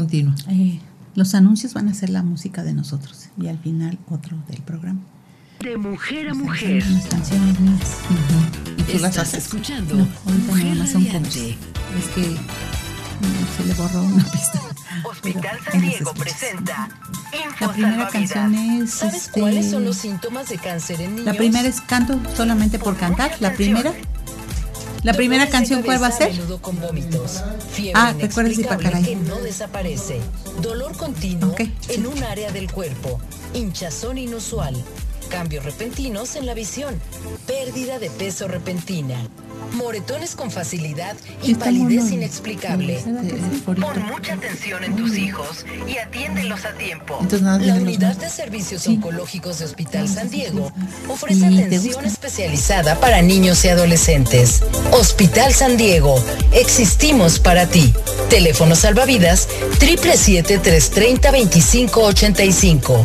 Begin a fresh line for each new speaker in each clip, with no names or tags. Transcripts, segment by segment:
continuo?
Eh, los anuncios van a ser la música de nosotros y al final otro del programa.
De mujer a mujer.
Las canciones mías.
¿Y tú las
Estás
haces?
escuchando
No,
Mujer
nada más son. Es que mm, se le borró una pista.
Hospital San
las
Diego presenta Info
La primera
Salvavidas.
canción es.
¿Sabes
este,
cuáles son los síntomas de cáncer en niños?
La primera es canto solamente por cantar. La primera. La primera canción, ¿cuál va a ser?
con vómitos. Fiebre
Ah,
inexplicable que no desaparece. Dolor continuo
Ok,
en un área del cuerpo. Hinchazón inusual. Cambios repentinos en la visión. Pérdida de peso repentina. Moretones con facilidad y palidez
mono.
inexplicable.
¿Verdad que sí?
Pon mucha atención en tus hijos y atiéndelos a tiempo.
La Unidad de Servicios
Sí.
Oncológicos de Hospital
Sí,
San Diego ofrece
¿Y te
atención especializada para niños y adolescentes. Hospital San Diego, existimos para ti. Teléfono salvavidas 777-330-2585.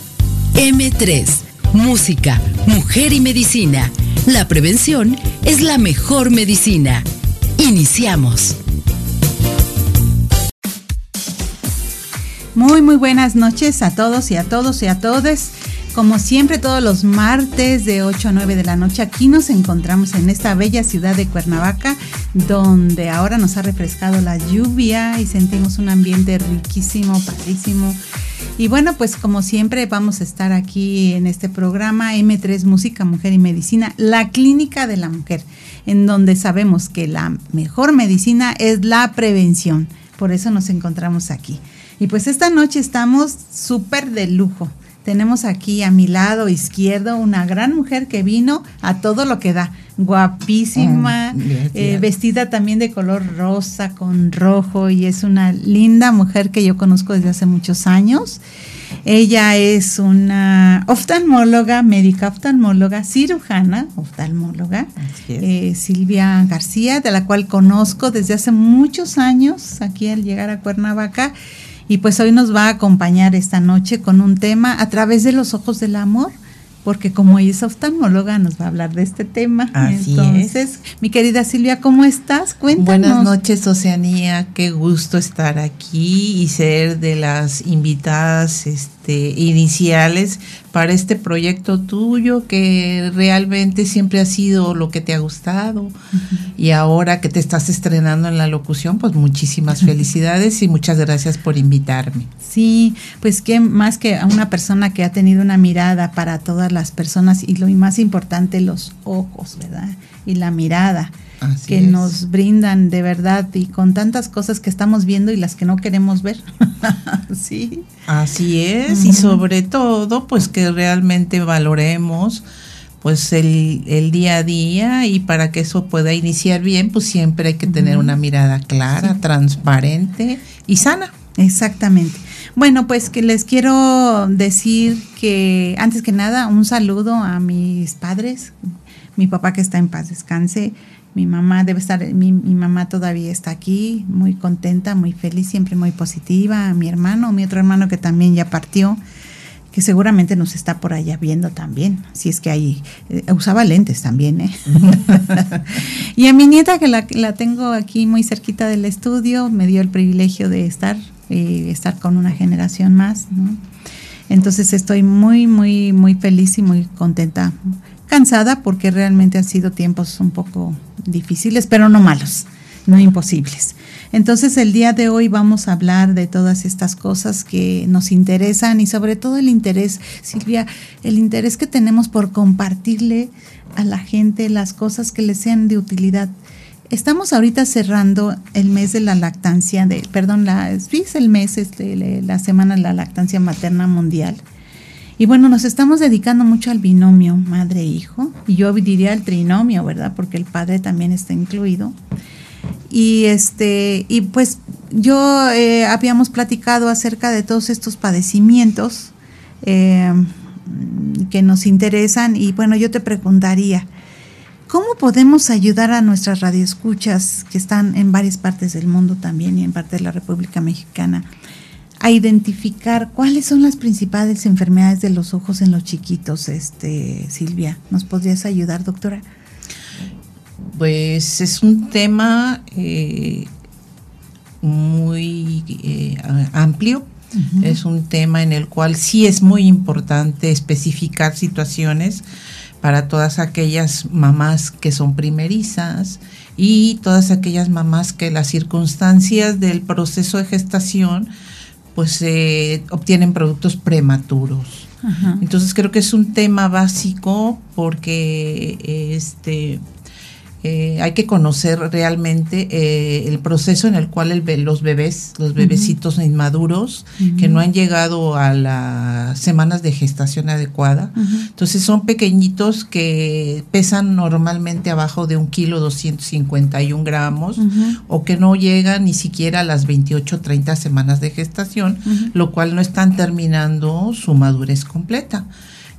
M3, Música, Mujer y Medicina. La prevención es la mejor medicina. Iniciamos.
Muy, muy buenas noches a todos y a todos y a todas. Como siempre, todos los martes de 8 a 9 de la noche, aquí nos encontramos en esta bella ciudad de Cuernavaca, donde ahora nos ha refrescado la lluvia y sentimos un ambiente riquísimo, padrísimo. Y bueno, pues como siempre vamos a estar aquí en este programa M3 Música, Mujer y Medicina, la clínica de la mujer, en donde sabemos que la mejor medicina es la prevención. Por eso nos encontramos aquí. Y pues esta noche estamos súper de lujo. Tenemos aquí a mi lado izquierdo una gran mujer que vino a todo lo que da. Guapísima,
Mm,
eh, vestida también de color rosa con rojo y es una linda mujer que yo conozco desde hace muchos años. Ella es una oftalmóloga, médica oftalmóloga, cirujana oftalmóloga, eh, Silvia García, de la cual conozco desde hace muchos años aquí al llegar a Cuernavaca. Y pues hoy nos va a acompañar esta noche con un tema a través de los ojos del amor, porque como ella es oftalmóloga nos va a hablar de este tema.
Así
Entonces, mi querida Silvia, ¿cómo estás? Cuéntanos.
Buenas noches, Oceanía. Qué gusto estar aquí y ser de las invitadas este, iniciales para este proyecto tuyo que realmente siempre ha sido lo que te ha gustado. Y ahora que te estás estrenando en la locución, pues muchísimas felicidades y muchas gracias por invitarme.
Sí, pues que más que a una persona que ha tenido una mirada para todas las personas y lo más importante, los ojos, ¿verdad? Y la mirada
Así
que
es.
nos brindan de verdad y con tantas cosas que estamos viendo y las que no queremos ver. sí.
Así es, y sobre todo, pues que realmente valoremos pues el, el día a día y para que eso pueda iniciar bien, pues siempre hay que tener una mirada clara, transparente y sana.
Exactamente. Bueno, pues que les quiero decir que antes que nada un saludo a mis padres, mi papá que está en paz descanse, mi mamá debe estar, mi, mi mamá todavía está aquí, muy contenta, muy feliz, siempre muy positiva, mi hermano, mi otro hermano que también ya partió, que seguramente nos está por allá viendo también, si es que ahí eh, usaba lentes también, ¿eh? y a mi nieta que la, la tengo aquí muy cerquita del estudio, me dio el privilegio de estar, eh, estar con una generación más, ¿no? Entonces estoy muy, muy, muy feliz y muy contenta, cansada porque realmente han sido tiempos un poco difíciles, pero no malos, no imposibles. Entonces el día de hoy vamos a hablar de todas estas cosas que nos interesan y sobre todo el interés, Silvia, el interés que tenemos por compartirle a la gente las cosas que les sean de utilidad. Estamos ahorita cerrando el mes de la lactancia, de, perdón, la, es el mes, este, la semana de la lactancia materna mundial. Y bueno, nos estamos dedicando mucho al binomio madre-hijo, y yo diría al trinomio, ¿verdad? Porque el padre también está incluido. Y este, y pues yo eh, habíamos platicado acerca de todos estos padecimientos eh, que nos interesan y bueno, yo te preguntaría, ¿cómo podemos ayudar a nuestras radioescuchas que están en varias partes del mundo también y en parte de la República Mexicana a identificar cuáles son las principales enfermedades de los ojos en los chiquitos, este Silvia? ¿Nos podrías ayudar, doctora?
Pues es un tema eh, muy eh, amplio. Es un tema en el cual sí es muy importante especificar situaciones para todas aquellas mamás que son primerizas y todas aquellas mamás que las circunstancias del proceso de gestación pues eh, obtienen productos prematuros. Entonces creo que es un tema básico porque este eh, hay que conocer realmente eh, el proceso en el cual el, los bebés, los bebecitos inmaduros, que no han llegado a las semanas de gestación adecuada, entonces son pequeñitos que pesan normalmente abajo de un kilo 251 gramos o que no llegan ni siquiera a las 28 30 semanas de gestación, lo cual no están terminando su madurez completa.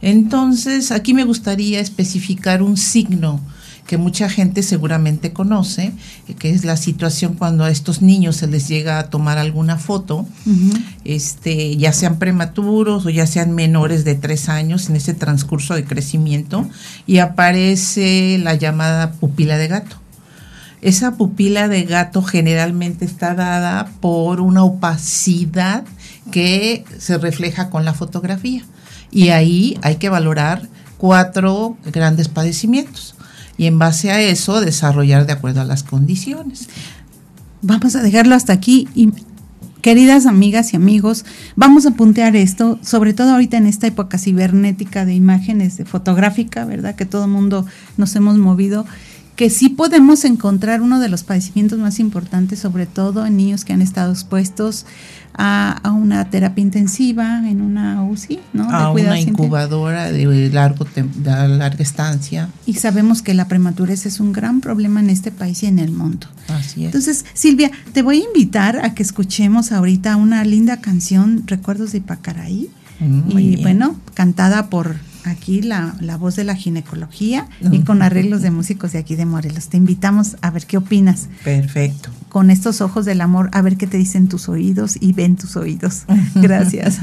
Entonces, aquí me gustaría especificar un signo que mucha gente seguramente conoce, que es la situación cuando a estos niños se les llega a tomar alguna foto, este, ya sean prematuros o ya sean menores de tres años en ese transcurso de crecimiento, y aparece la llamada pupila de gato. Esa pupila de gato generalmente está dada por una opacidad que se refleja con la fotografía. Y ahí hay que valorar cuatro grandes padecimientos y en base a eso desarrollar de acuerdo a las condiciones.
Vamos a dejarlo hasta aquí y queridas amigas y amigos, vamos a puntear esto, sobre todo ahorita en esta época cibernética de imágenes de fotográfica, ¿verdad? Que todo el mundo nos hemos movido que sí podemos encontrar uno de los padecimientos más importantes, sobre todo en niños que han estado expuestos a, una terapia intensiva, en una UCI, ¿no?
A una incubadora de, largo de larga estancia.
Y sabemos que la prematurez es un gran problema en este país y en el mundo.
Así es.
Entonces, Silvia, te voy a invitar a que escuchemos ahorita una linda canción, Recuerdos de Pacaraí. Mm, y bueno, cantada por aquí la, la, voz de la ginecología y con arreglos de músicos de aquí de Morelos. Te invitamos a ver qué opinas.
Perfecto.
Con estos ojos del amor, a ver qué te dicen tus oídos y ven tus oídos. Gracias.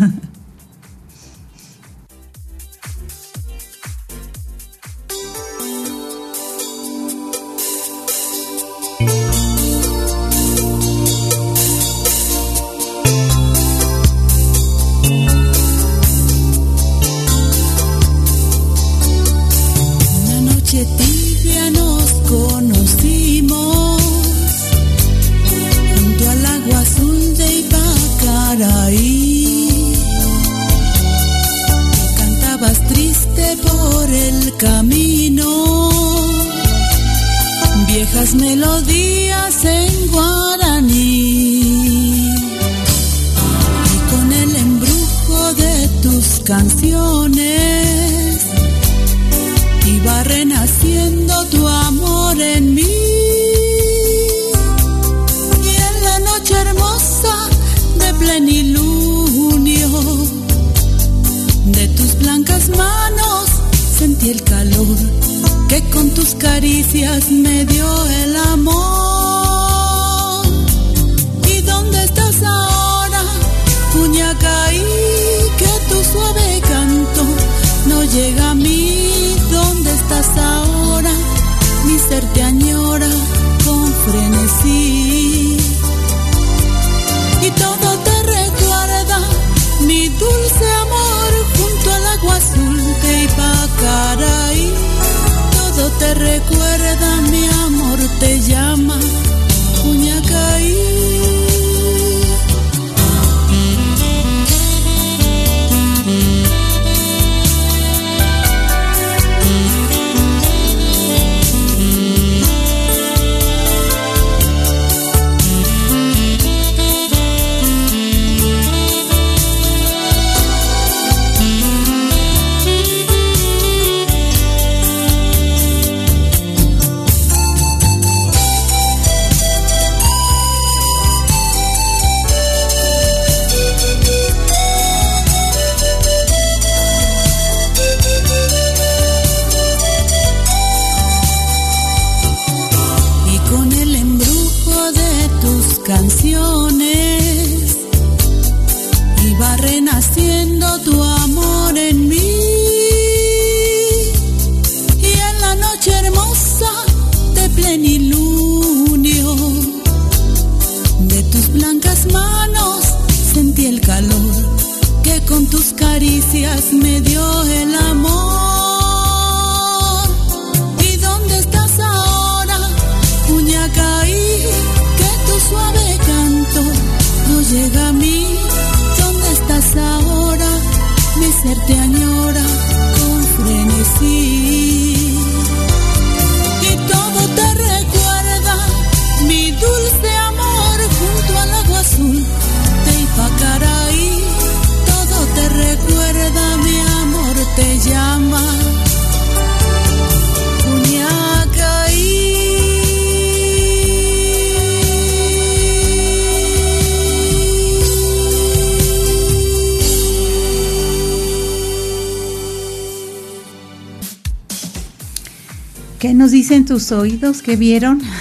Tus
oídos? ¿Qué vieron?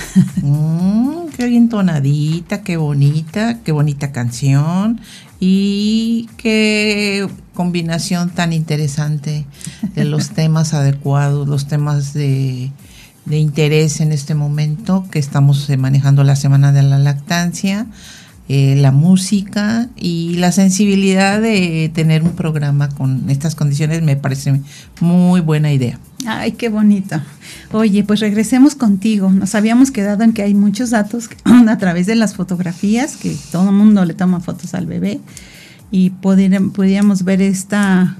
Mm, qué bien tonadita, qué bonita, qué bonita canción y qué combinación tan interesante de los temas adecuados, los temas de, de interés en este momento que estamos eh, manejando la Semana de la Lactancia, eh, la música y la sensibilidad de tener un programa con estas condiciones me parece muy buena idea.
Ay, qué bonito. Oye, pues regresemos contigo. Nos habíamos quedado en que hay muchos datos a través de las fotografías, que todo el mundo le toma fotos al bebé, y pudiéramos, ver esta,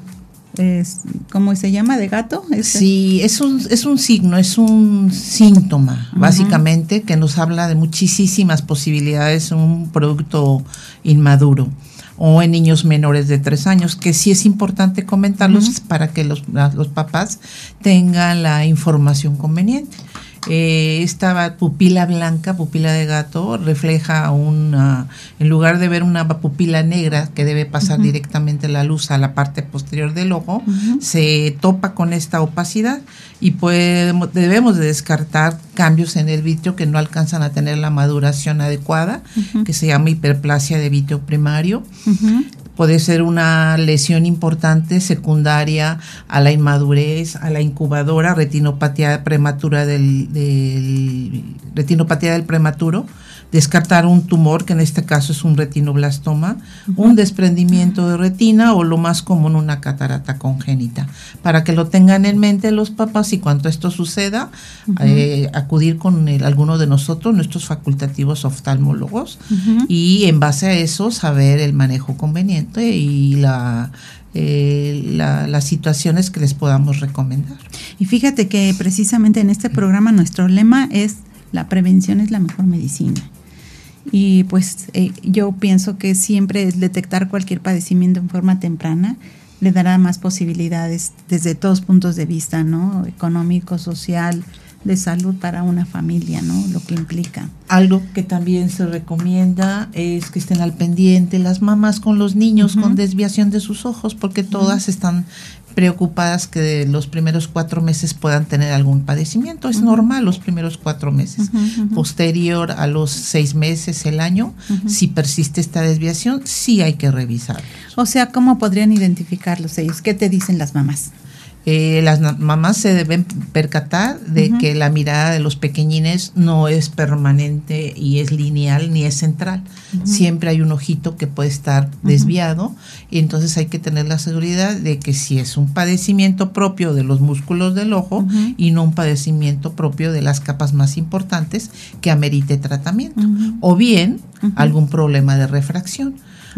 es, ¿cómo se llama? ¿De gato? Este.
Sí, es un, es un signo, es un síntoma, básicamente, que nos habla de muchísimas posibilidades un producto inmaduro o en niños menores de tres años, que sí es importante comentarlos para que los, los papás tengan la información conveniente. Eh, esta pupila blanca, pupila de gato, refleja una, en lugar de ver una pupila negra que debe pasar directamente la luz a la parte posterior del ojo, se topa con esta opacidad y podemos- debemos de descartar cambios en el vitrio que no alcanzan a tener la maduración adecuada, que se llama hiperplasia de vitrio primario. Puede ser una lesión importante secundaria a la inmadurez, a la incubadora, retinopatía prematura del, del- retinopatía del prematuro, descartar un tumor, que en este caso es un retinoblastoma, un desprendimiento de retina o lo más común una catarata congénita. Para que lo tengan en mente los papás y cuando esto suceda, eh, acudir con el- alguno de nosotros, nuestros facultativos oftalmólogos, y en base a eso saber el manejo conveniente y la, eh, la- las situaciones que les podamos recomendar.
Y fíjate que precisamente en este programa nuestro lema es la prevención es la mejor medicina. Y pues eh, yo pienso que siempre detectar cualquier padecimiento en forma temprana le dará más posibilidades desde todos puntos de vista, ¿no? Económico, social, de salud para una familia, ¿no? Lo que implica.
Algo que también se recomienda es que estén al pendiente las mamás con los niños con desviación de sus ojos, porque todas están preocupadas que los primeros cuatro meses puedan tener algún padecimiento. Es normal los primeros cuatro meses. Posterior a los seis meses, el año, si persiste esta desviación, sí hay que revisar.
O sea, ¿cómo podrían identificarlos ellos? ¿Qué te dicen las mamás?
Eh, las mamás se deben percatar de que la mirada de los pequeñines no es permanente y es lineal ni es central. Siempre hay un ojito que puede estar desviado y entonces hay que tener la seguridad de que si es un padecimiento propio de los músculos del ojo y no un padecimiento propio de las capas más importantes que amerite tratamiento. O bien algún problema de refracción.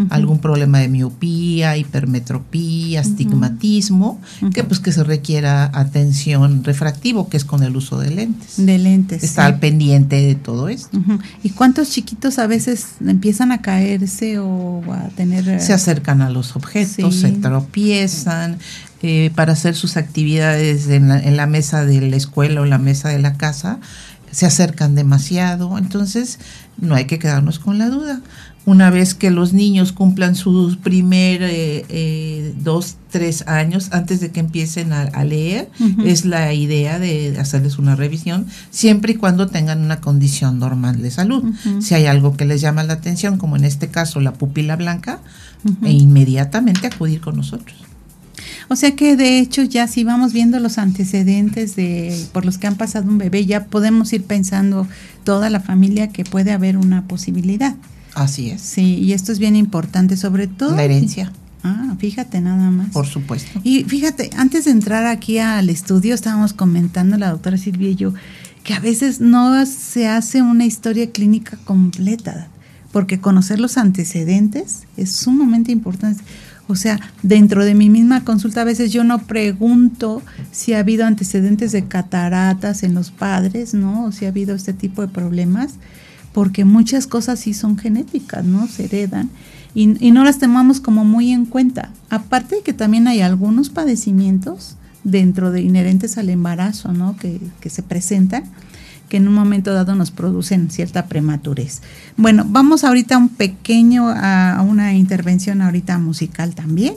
Algún problema de miopía, hipermetropía, astigmatismo, que pues que se requiera atención refractivo, que es con el uso de lentes.
De lentes.
Está
sí.
al pendiente de todo esto.
¿Y cuántos chiquitos a veces empiezan a caerse o a tener... eh,
Se acercan a los objetos,
Sí.
se tropiezan eh, para hacer sus actividades en la, en la mesa de la escuela o la mesa de la casa. se acercan demasiado, entonces no hay que quedarnos con la duda. Una vez que los niños cumplan sus primer eh, eh, dos, tres años antes de que empiecen a, a leer, es la idea de hacerles una revisión, siempre y cuando tengan una condición normal de salud. Si hay algo que les llama la atención, como en este caso la pupila blanca, e inmediatamente acudir con nosotros.
O sea que de hecho ya si vamos viendo los antecedentes de por los que han pasado un bebé, ya podemos ir pensando toda la familia que puede haber una posibilidad.
Así es.
Sí, y esto es bien importante, sobre todo.
La herencia,
Ah, fíjate nada más.
por supuesto.
Y fíjate, antes de entrar aquí al estudio, estábamos comentando la doctora Silvia y yo que a veces no se hace una historia clínica completa, porque conocer los antecedentes es sumamente importante. O sea, dentro de mi misma consulta a veces yo no pregunto si ha habido antecedentes de cataratas en los padres, ¿no? O si ha habido este tipo de problemas, porque muchas cosas sí son genéticas, ¿no? Se heredan y, no las tomamos como muy en cuenta. Aparte de que también hay algunos padecimientos dentro de inherentes al embarazo, ¿no? Que, se presentan, que en un momento dado nos producen cierta prematurez. Bueno, vamos ahorita un pequeño, a, a una intervención ahorita musical también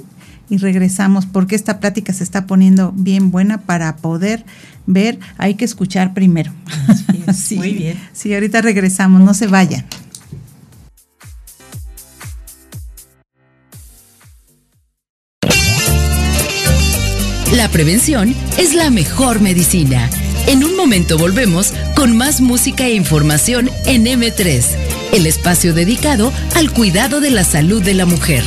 y regresamos porque esta plática se está poniendo bien buena para poder ver, hay que escuchar primero.
Así es, muy bien.
Sí, ahorita regresamos, no se vayan.
La prevención es la mejor medicina. En un momento volvemos con más música e información en M3, el espacio dedicado al cuidado de la salud de la mujer.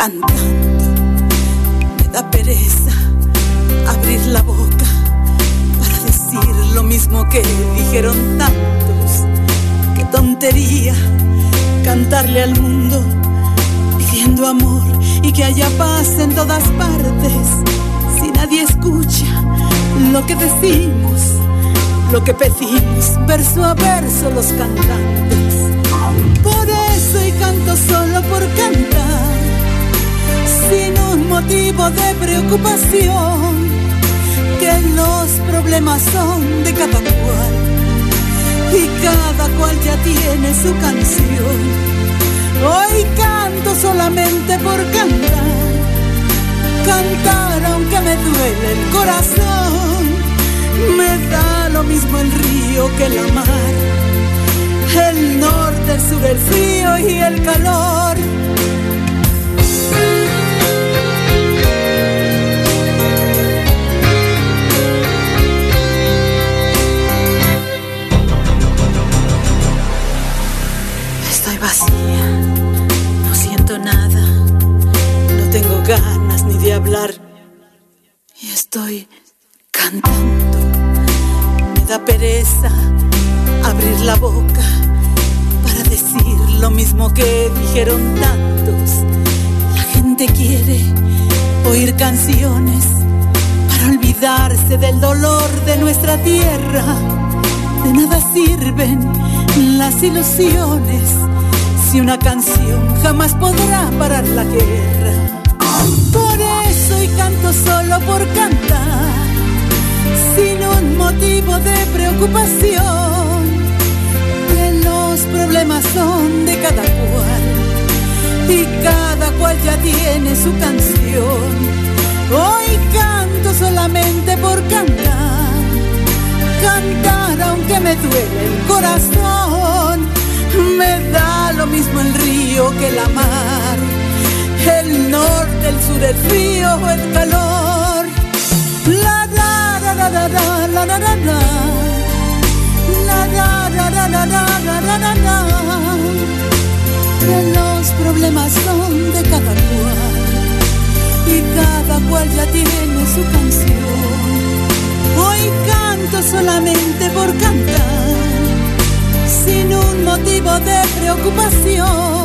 Cantando, me da pereza abrir la boca para decir lo mismo que dijeron tantos. Qué tontería cantarle al mundo pidiendo amor y que haya paz en todas partes. Si nadie escucha lo que decimos, lo que pedimos, verso a verso los cantantes. Por eso y canto solo por cantar, sin un motivo de preocupación, que los problemas son de cada cual y cada cual ya tiene su canción. Hoy canto solamente por cantar, cantar aunque me duele el corazón, me da lo mismo el río que la mar, el norte, el sur, el frío y el calor. Vacía, no siento nada, no tengo ganas ni de hablar. Y estoy cantando, me da pereza abrir la boca para decir lo mismo que dijeron tantos. La gente quiere oír canciones para olvidarse del dolor de nuestra tierra. De nada sirven las ilusiones si una canción jamás podrá parar la guerra. Por eso y canto solo por cantar, sin un motivo de preocupación, que los problemas son de cada cual y cada cual ya tiene su canción. Hoy canto solamente por cantar cantar aunque me duele el corazón. La mar, el norte, el sur, el frío o el calor. La la la la la la la la la la. La la la la la la la la la. Que los problemas son de cada cual y cada cual ya tiene su canción. Hoy canto solamente por cantar, sin un motivo de preocupación.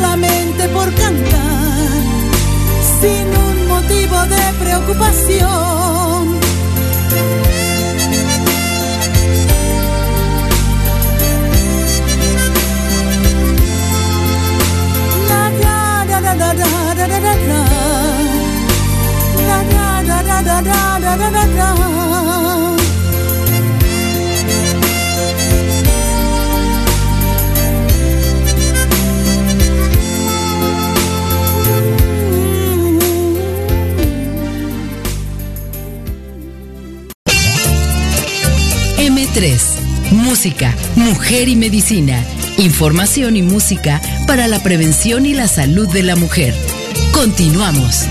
solamente por cantar, sin un motivo de preocupación. La, la, la,
M3. Música, mujer y medicina. Información y música para la prevención y la salud de la mujer. Continuamos.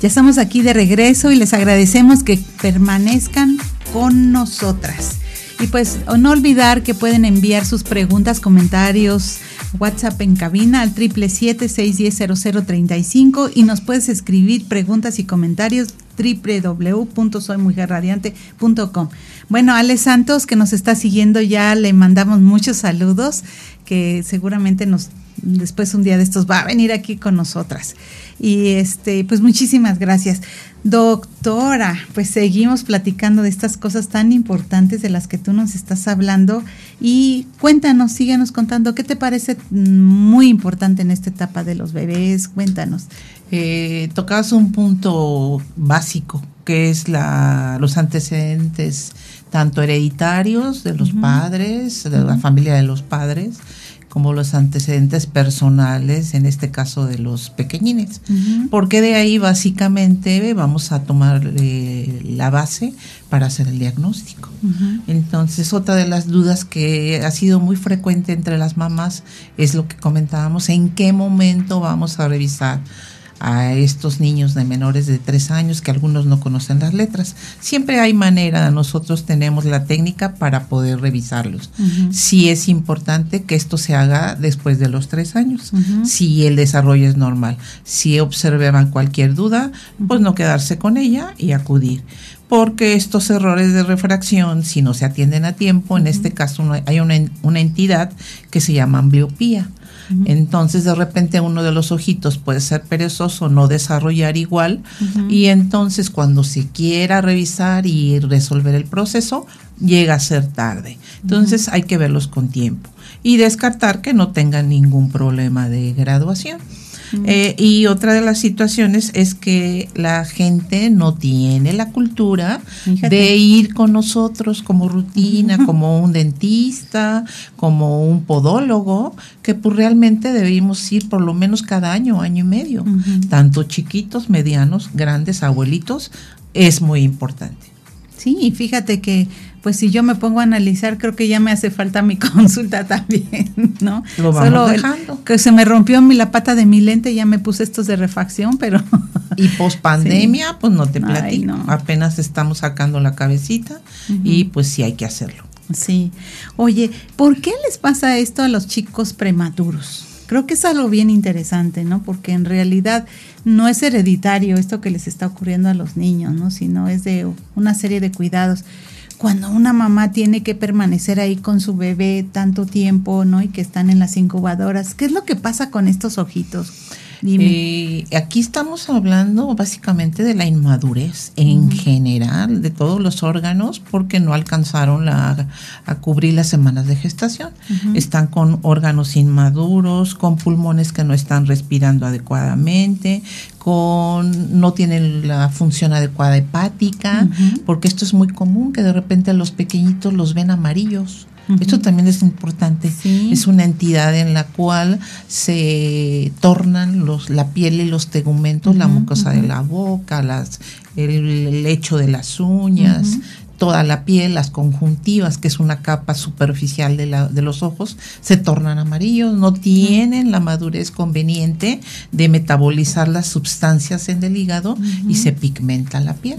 Ya estamos aquí de regreso y les agradecemos que permanezcan con nosotras. Y pues no olvidar que pueden enviar sus preguntas, comentarios, WhatsApp en cabina al 777-610-0035 y nos puedes escribir preguntas y comentarios www.soymujerradiante.com. Bueno, Ale Santos, que nos está siguiendo ya, le mandamos muchos saludos, que seguramente nos después un día de estos va a venir aquí con nosotras. Y este, pues muchísimas gracias. Doctora, pues seguimos platicando de estas cosas tan importantes de las que tú nos estás hablando y cuéntanos, síguenos contando, ¿qué te parece muy importante en esta etapa de los bebés? Cuéntanos.
Eh, tocabas un punto básico, que es la, los antecedentes tanto hereditarios de los padres, de la familia de los padres, como los antecedentes personales, en este caso de los pequeñines. Porque de ahí básicamente vamos a tomar eh, la base para hacer el diagnóstico. Entonces, otra de las dudas que ha sido muy frecuente entre las mamás es lo que comentábamos, en qué momento vamos a revisar a estos niños de menores de tres años que algunos no conocen las letras. Siempre hay manera, nosotros tenemos la técnica para poder revisarlos. Sí es importante que esto se haga después de los tres años, si el desarrollo es normal. Si observan cualquier duda, pues no quedarse con ella y acudir porque estos errores de refracción, si no se atienden a tiempo, en este caso hay una, una entidad que se llama ambliopía. Entonces de repente uno de los ojitos puede ser perezoso, no desarrollar igual y entonces cuando se quiera revisar y resolver el proceso llega a ser tarde. Entonces hay que verlos con tiempo y descartar que no tengan ningún problema de graduación. Eh, y otra de las situaciones es que la gente no tiene la cultura de ir con nosotros como rutina, como un dentista, como un podólogo, que pues realmente debemos ir por lo menos cada año, año y medio. Tanto chiquitos, medianos, grandes, abuelitos, es muy importante.
Sí, y fíjate que pues si yo me pongo a analizar, creo que ya me hace falta mi consulta también, ¿no?
Lo vamos Solo dejando.
que se me rompió mi, la pata de mi lente, ya me puse estos de refacción, pero...
Y post pandemia, pues no te platico. Apenas estamos sacando la cabecita y pues sí hay que hacerlo.
Sí. Oye, ¿por qué les pasa esto a los chicos prematuros? Creo que es algo bien interesante, ¿no? Porque en realidad no es hereditario esto que les está ocurriendo a los niños, ¿no? Sino es de una serie de cuidados cuando una mamá tiene que permanecer ahí con su bebé tanto tiempo, ¿no? Y que están en las incubadoras, ¿qué es lo que pasa con estos ojitos?
Eh, aquí estamos hablando básicamente de la inmadurez en general de todos los órganos porque no alcanzaron la, a cubrir las semanas de gestación. Están con órganos inmaduros, con pulmones que no están respirando adecuadamente, con no tienen la función adecuada hepática, porque esto es muy común que de repente los pequeñitos los ven amarillos. Esto también es importante. Es una entidad en la cual se tornan los, la piel y los tegumentos, la mucosa de la boca, las, el, lecho de las uñas, toda la piel, las conjuntivas, que es una capa superficial de, la, de los ojos, se tornan amarillos, no tienen la madurez conveniente de metabolizar las sustancias en el hígado y se pigmenta la piel.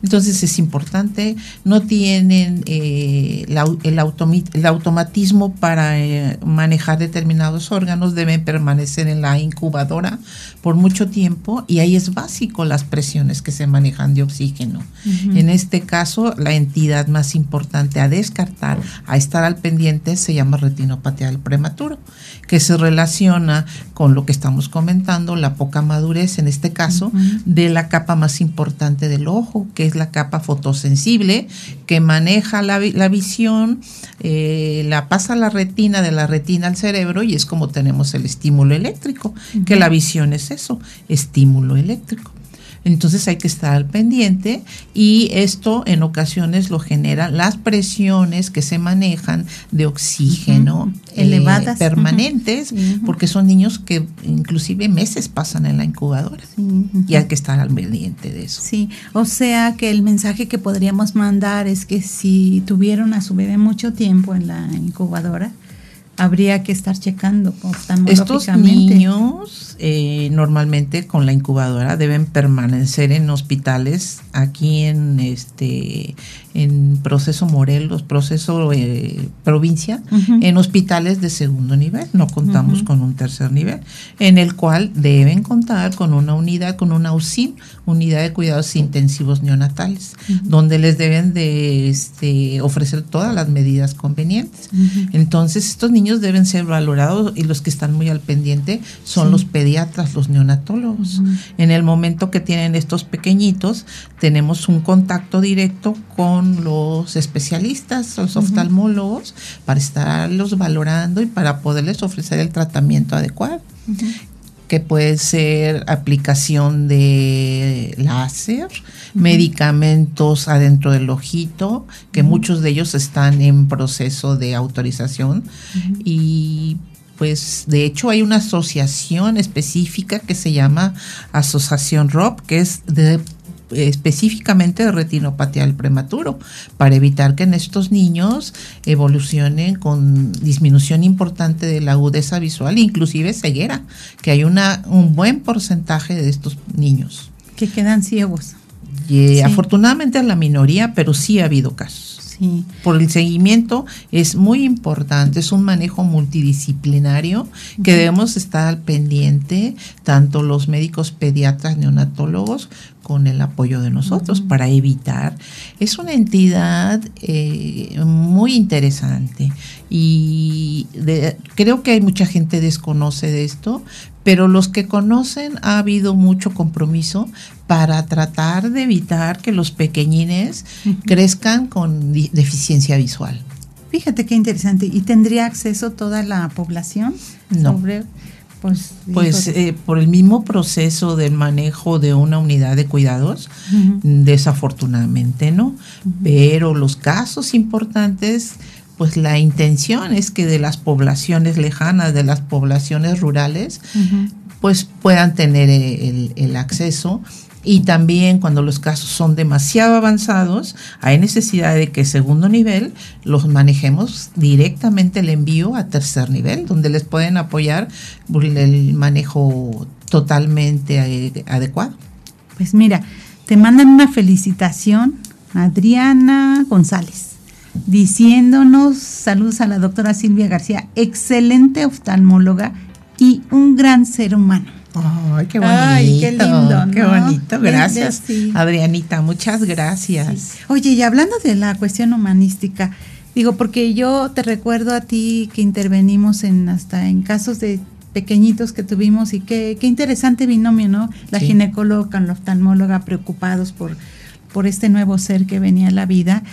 Entonces es importante, no tienen eh, el, automatismo para eh, manejar determinados órganos, deben permanecer en la incubadora por mucho tiempo y ahí es básico las presiones que se manejan de oxígeno. En este caso, la entidad más importante a descartar, a estar al pendiente, se llama retinopatía del prematuro, que se relaciona con lo que estamos comentando, la poca madurez, en este caso, de la capa más importante del ojo, que es la capa fotosensible, que maneja la, la visión, eh, la pasa a la retina, de la retina al cerebro, y es como tenemos el estímulo eléctrico, que la visión es eso, estímulo eléctrico. Entonces hay que estar al pendiente y esto en ocasiones lo generan las presiones que se manejan de oxígeno
eh, elevadas.
permanentes, porque son niños que inclusive meses pasan en la incubadora y hay que estar al pendiente de eso.
Sí, o sea que el mensaje que podríamos mandar es que si tuvieron a su bebé mucho tiempo en la incubadora, habría que estar checando
Estos niños eh, normalmente con la incubadora deben permanecer en hospitales aquí en este en proceso Morelos, proceso eh, provincia, en hospitales de segundo nivel, no contamos con un tercer nivel, en el cual deben contar con una unidad, con una UCIN, unidad de cuidados intensivos neonatales, donde les deben de este, ofrecer todas las medidas convenientes. Entonces, estos niños deben ser valorados y los que están muy al pendiente son los pediatras, los neonatólogos. En el momento que tienen estos pequeñitos, tenemos un contacto directo con los especialistas, los oftalmólogos, para estarlos valorando y para poderles ofrecer el tratamiento adecuado. Que puede ser aplicación de láser, medicamentos adentro del ojito, que muchos de ellos están en proceso de autorización. Y pues de hecho hay una asociación específica que se llama Asociación ROP, que es de específicamente de retinopatía del prematuro, para evitar que en estos niños evolucionen con disminución importante de la agudeza visual, inclusive ceguera, que hay una, un buen porcentaje de estos niños.
Que quedan ciegos.
Y, Afortunadamente es la minoría, pero sí ha habido casos. Sí. Por el seguimiento es muy importante, es un manejo multidisciplinario que debemos estar al pendiente, tanto los médicos pediatras, neonatólogos, con el apoyo de nosotros para evitar. Es una entidad eh, muy interesante y creo que hay mucha gente desconoce de esto, pero los que conocen ha habido mucho compromiso para tratar de evitar que los pequeñines crezcan con deficiencia visual.
Fíjate qué interesante. ¿Y tendría acceso toda la población?
No. Pues, pues eh, por el mismo proceso del manejo de una unidad de cuidados, desafortunadamente no. Pero los casos importantes, pues la intención es que de las poblaciones lejanas, de las poblaciones rurales, pues puedan tener el, el acceso y también cuando los casos son demasiado avanzados, hay necesidad de que segundo nivel los manejemos directamente el envío a tercer nivel, donde les pueden apoyar el manejo totalmente adecuado.
Pues mira, te mandan una felicitación, Adriana González, diciéndonos saludos a la doctora Silvia García, excelente oftalmóloga y un gran ser humano.
Ay, qué bonito. Ay, qué lindo. Qué bonito. Gracias, Adrianita. Muchas gracias.
Oye, y hablando de la cuestión humanística, digo, porque yo te recuerdo a ti que intervenimos en hasta en casos de pequeñitos que tuvimos y qué, qué interesante binomio, ¿no? La ginecóloga la oftalmóloga preocupados por, por este nuevo ser que venía a la vida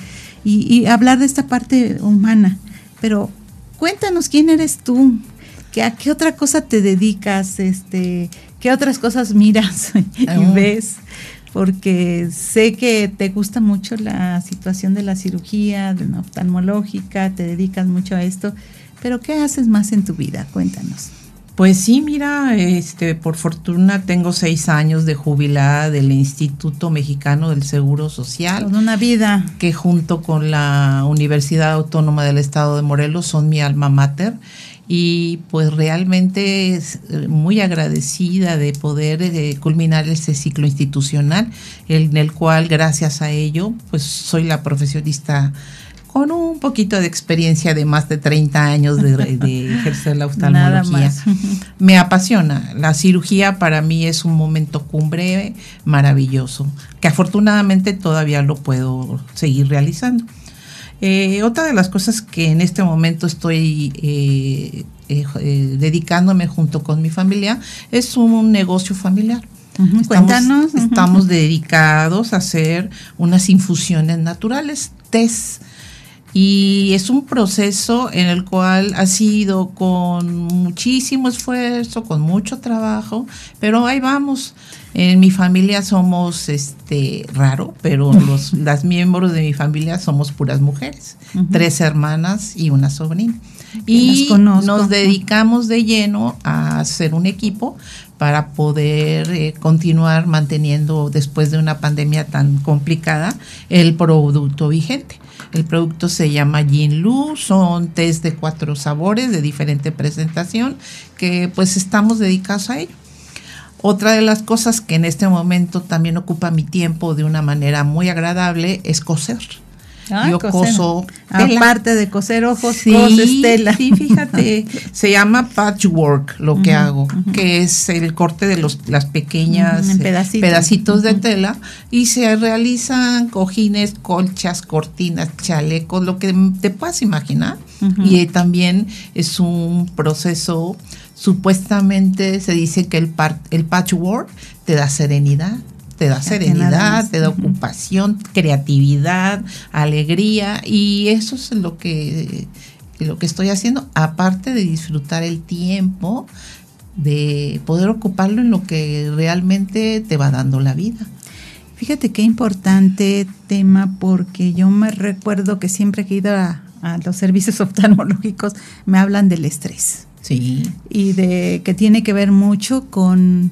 y, y hablar de esta parte humana. Pero cuéntanos quién eres tú, ¿A qué otra cosa te dedicas? Este, ¿Qué otras cosas miras y ah. ves? Porque sé que te gusta mucho la situación de la cirugía, de la oftalmológica, te dedicas mucho a esto, pero ¿qué haces más en tu vida? Cuéntanos.
Pues sí, mira, este, por fortuna tengo seis años de jubilada del Instituto Mexicano del Seguro Social.
Con una vida.
Que junto con la Universidad Autónoma del Estado de Morelos son mi alma mater y pues realmente es eh, muy agradecida de poder eh, culminar este ciclo institucional en el cual gracias a ello pues soy la profesionista con un poquito de experiencia de más de 30 años de, de ejercer la
Nada
oftalmología.
más.
Me apasiona. La cirugía para mí es un momento cumbre maravilloso, que afortunadamente todavía lo puedo seguir realizando. Eh, otra de las cosas que en este momento estoy eh, eh, eh, dedicándome junto con mi familia es un negocio familiar. Estamos,
Cuéntanos.
estamos dedicados a hacer unas infusiones naturales, tés. Y es un proceso en el cual ha sido con muchísimo esfuerzo, con mucho trabajo, pero ahí vamos. En mi familia somos este raro, pero los las miembros de mi familia somos puras mujeres, tres hermanas y una sobrina. Y nos dedicamos de lleno a hacer un equipo para poder eh, continuar manteniendo después de una pandemia tan complicada el producto vigente. El producto se llama Yin Lu, son test de cuatro sabores de diferente presentación que pues estamos dedicados a ello. Otra de las cosas que en este momento también ocupa mi tiempo de una manera muy agradable es coser.
Ah,
Yo
coser.
coso tela.
Aparte de coser ojos,
Sí,
coses tela.
sí, fíjate, se llama patchwork lo que hago, que es el corte de los, las pequeñas eh,
pedacitos.
pedacitos de tela y se realizan cojines, colchas, cortinas, chalecos, lo que te puedas imaginar. Y eh, también es un proceso, supuestamente se dice que el, par- el patchwork te da serenidad. Te da serenidad, te da ocupación, creatividad, alegría y eso es lo que, lo que estoy haciendo, aparte de disfrutar el tiempo, de poder ocuparlo en lo que realmente te va dando la vida.
Fíjate qué importante tema porque yo me recuerdo que siempre que he ido a, a los servicios oftalmológicos me hablan del estrés.
Sí,
y de que tiene que ver mucho con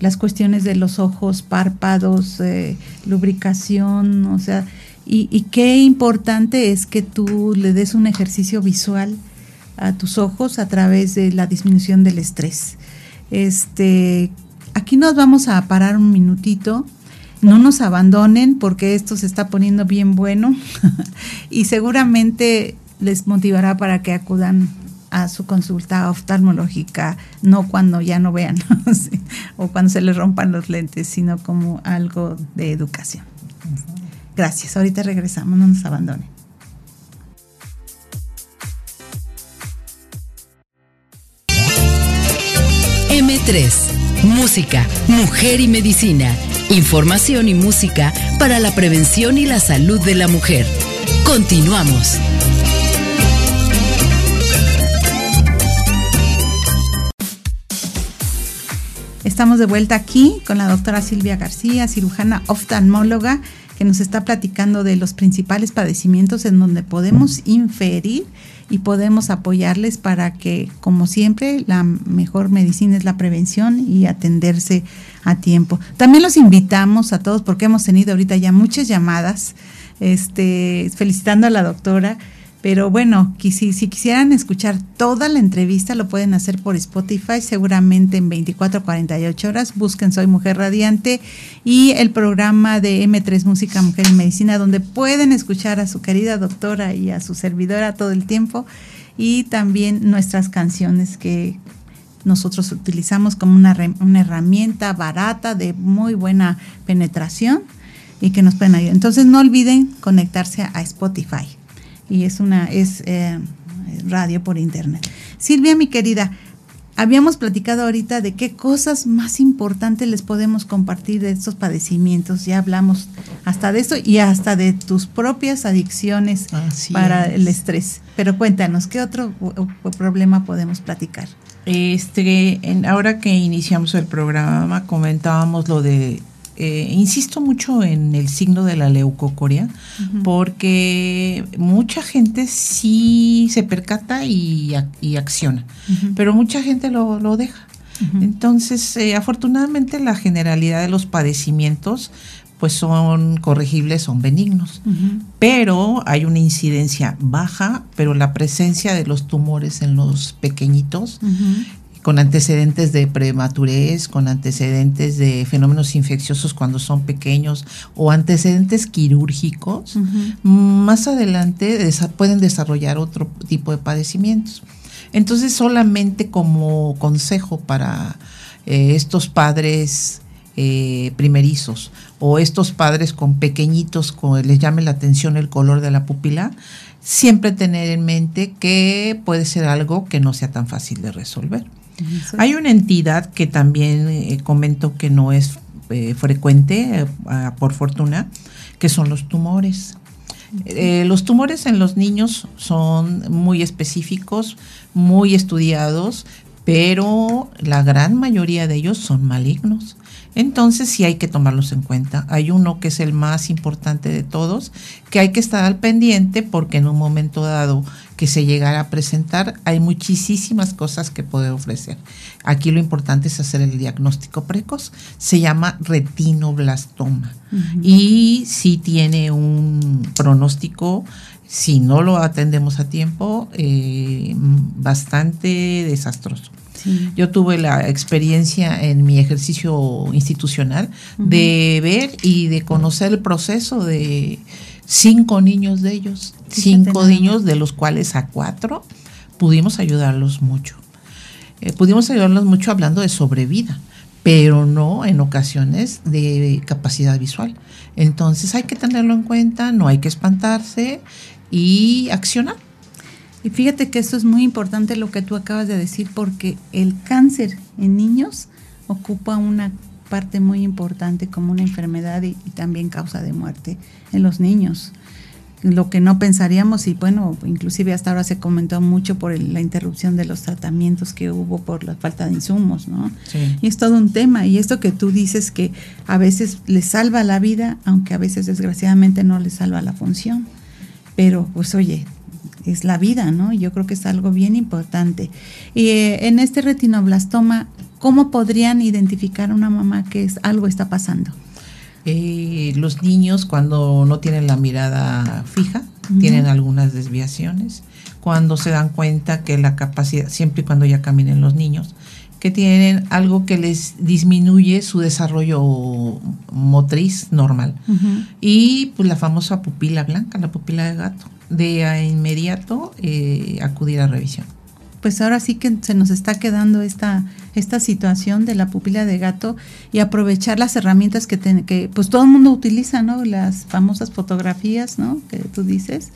las cuestiones de los ojos, párpados, eh, lubricación, o sea, y, y qué importante es que tú le des un ejercicio visual a tus ojos a través de la disminución del estrés. Este, aquí nos vamos a parar un minutito. No nos abandonen porque esto se está poniendo bien bueno y seguramente les motivará para que acudan a su consulta oftalmológica, no cuando ya no vean o cuando se les rompan los lentes, sino como algo de educación. Gracias, ahorita regresamos, no nos abandonen.
M3. Música, mujer y medicina. Información y música para la prevención y la salud de la mujer. Continuamos.
Estamos de vuelta aquí con la doctora Silvia García, cirujana oftalmóloga, que nos está platicando de los principales padecimientos en donde podemos inferir y podemos apoyarles para que, como siempre, la mejor medicina es la prevención y atenderse a tiempo. También los invitamos a todos, porque hemos tenido ahorita ya muchas llamadas, este, felicitando a la doctora. Pero bueno, si, si quisieran escuchar toda la entrevista, lo pueden hacer por Spotify, seguramente en 24 48 horas. Busquen Soy Mujer Radiante y el programa de M3 Música, Mujer y Medicina, donde pueden escuchar a su querida doctora y a su servidora todo el tiempo. Y también nuestras canciones que nosotros utilizamos como una, una herramienta barata de muy buena penetración y que nos pueden ayudar. Entonces no olviden conectarse a Spotify y es una es eh, radio por internet. Silvia, mi querida, habíamos platicado ahorita de qué cosas más importantes les podemos compartir de estos padecimientos. Ya hablamos hasta de esto y hasta de tus propias adicciones
Así
para
es.
el estrés. Pero cuéntanos, ¿qué otro problema podemos platicar?
Este, en, ahora que iniciamos el programa comentábamos lo de, eh, insisto mucho en el signo de la leucocoria, porque mucha gente sí se percata y, ac- y acciona, pero mucha gente lo, lo deja. Entonces, eh, afortunadamente la generalidad de los padecimientos pues son corregibles, son benignos pero hay una incidencia baja, pero la presencia de los tumores en los pequeñitos
Ujú.
Con antecedentes de prematurez, con antecedentes de fenómenos infecciosos cuando son pequeños o antecedentes quirúrgicos, más adelante pueden desarrollar otro tipo de padecimientos. Entonces, solamente como consejo para eh, estos padres eh, primerizos o estos padres con pequeñitos, con, les llame la atención el color de la pupila, siempre tener en mente que puede ser algo que no sea tan fácil de resolver. Hay una entidad que también eh, comento que no es eh, frecuente, eh, por fortuna, que son los tumores. Eh, los tumores en los niños son muy específicos, muy estudiados, pero la gran mayoría de ellos son malignos. Entonces sí hay que tomarlos en cuenta. Hay uno que es el más importante de todos, que hay que estar al pendiente porque en un momento dado que se llegara a presentar, hay muchísimas cosas que puede ofrecer. Aquí lo importante es hacer el diagnóstico precoz. Se llama retinoblastoma y sí tiene un pronóstico, si no lo atendemos a tiempo, eh, bastante desastroso.
Sí.
Yo tuve la experiencia en mi ejercicio institucional de ver y de conocer el proceso de cinco niños de ellos, cinco niños de los cuales a cuatro pudimos ayudarlos mucho. Eh, pudimos ayudarlos mucho hablando de sobrevida, pero no en ocasiones de capacidad visual. Entonces hay que tenerlo en cuenta, no hay que espantarse y accionar.
Y fíjate que esto es muy importante lo que tú acabas de decir porque el cáncer en niños ocupa una parte muy importante como una enfermedad y, y también causa de muerte en los niños. Lo que no pensaríamos y bueno, inclusive hasta ahora se comentó mucho por el- la interrupción de los tratamientos que hubo por la falta de insumos, ¿no?
Sí.
Y es todo un tema. Y esto que tú dices que a veces les salva la vida, aunque a veces desgraciadamente no les salva la función. Pero pues oye, es la vida, ¿no? Yo creo que es algo bien importante. Y eh, en este retinoblastoma, ¿cómo podrían identificar a una mamá que es, algo está pasando?
Eh, los niños cuando no tienen la mirada fija, tienen algunas desviaciones. Cuando se dan cuenta que la capacidad, siempre y cuando ya caminen los niños, que tienen algo que les disminuye su desarrollo motriz normal. Y pues la famosa pupila blanca, la pupila de gato. De inmediato eh, acudir a revisión.
Pues ahora sí que se nos está quedando esta, esta situación de la pupila de gato y aprovechar las herramientas que, ten- que pues todo el mundo utiliza, ¿no? Las famosas fotografías, ¿no? Que tú dices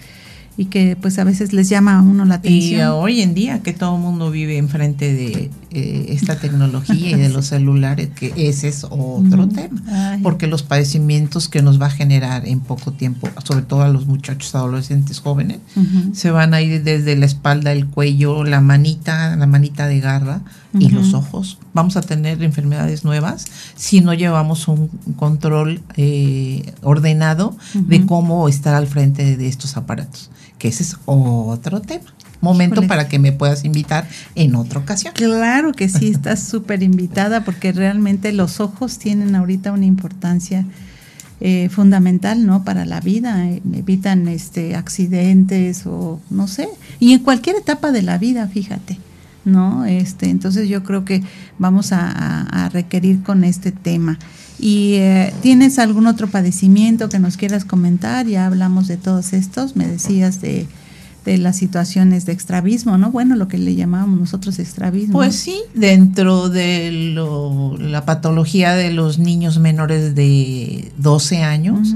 y que pues a veces les llama a uno la
Y
atención.
hoy en día que todo el mundo vive enfrente de eh, esta tecnología y de los celulares, que ese es otro tema,
Ay.
porque los padecimientos que nos va a generar en poco tiempo, sobre todo a los muchachos adolescentes jóvenes, se van a ir desde la espalda, el cuello, la manita, la manita de garra y los ojos. Vamos a tener enfermedades nuevas si no llevamos un control eh, ordenado de cómo estar al frente de estos aparatos, que ese es otro tema. Momento
Híjole.
para que me puedas invitar en otra ocasión.
Claro que sí, estás súper invitada porque realmente los ojos tienen ahorita una importancia eh, fundamental, ¿no? Para la vida, eh, evitan este accidentes o no sé, y en cualquier etapa de la vida, fíjate, ¿no? Este, entonces yo creo que vamos a, a- a requerir con este tema. ¿Y eh, tienes algún otro padecimiento que nos quieras comentar? Ya hablamos de todos estos, me decías de, de las situaciones de extravismo, ¿no? Bueno, lo que le llamábamos nosotros extravismo.
Pues sí, dentro de lo- la patología de los niños menores de 12 años.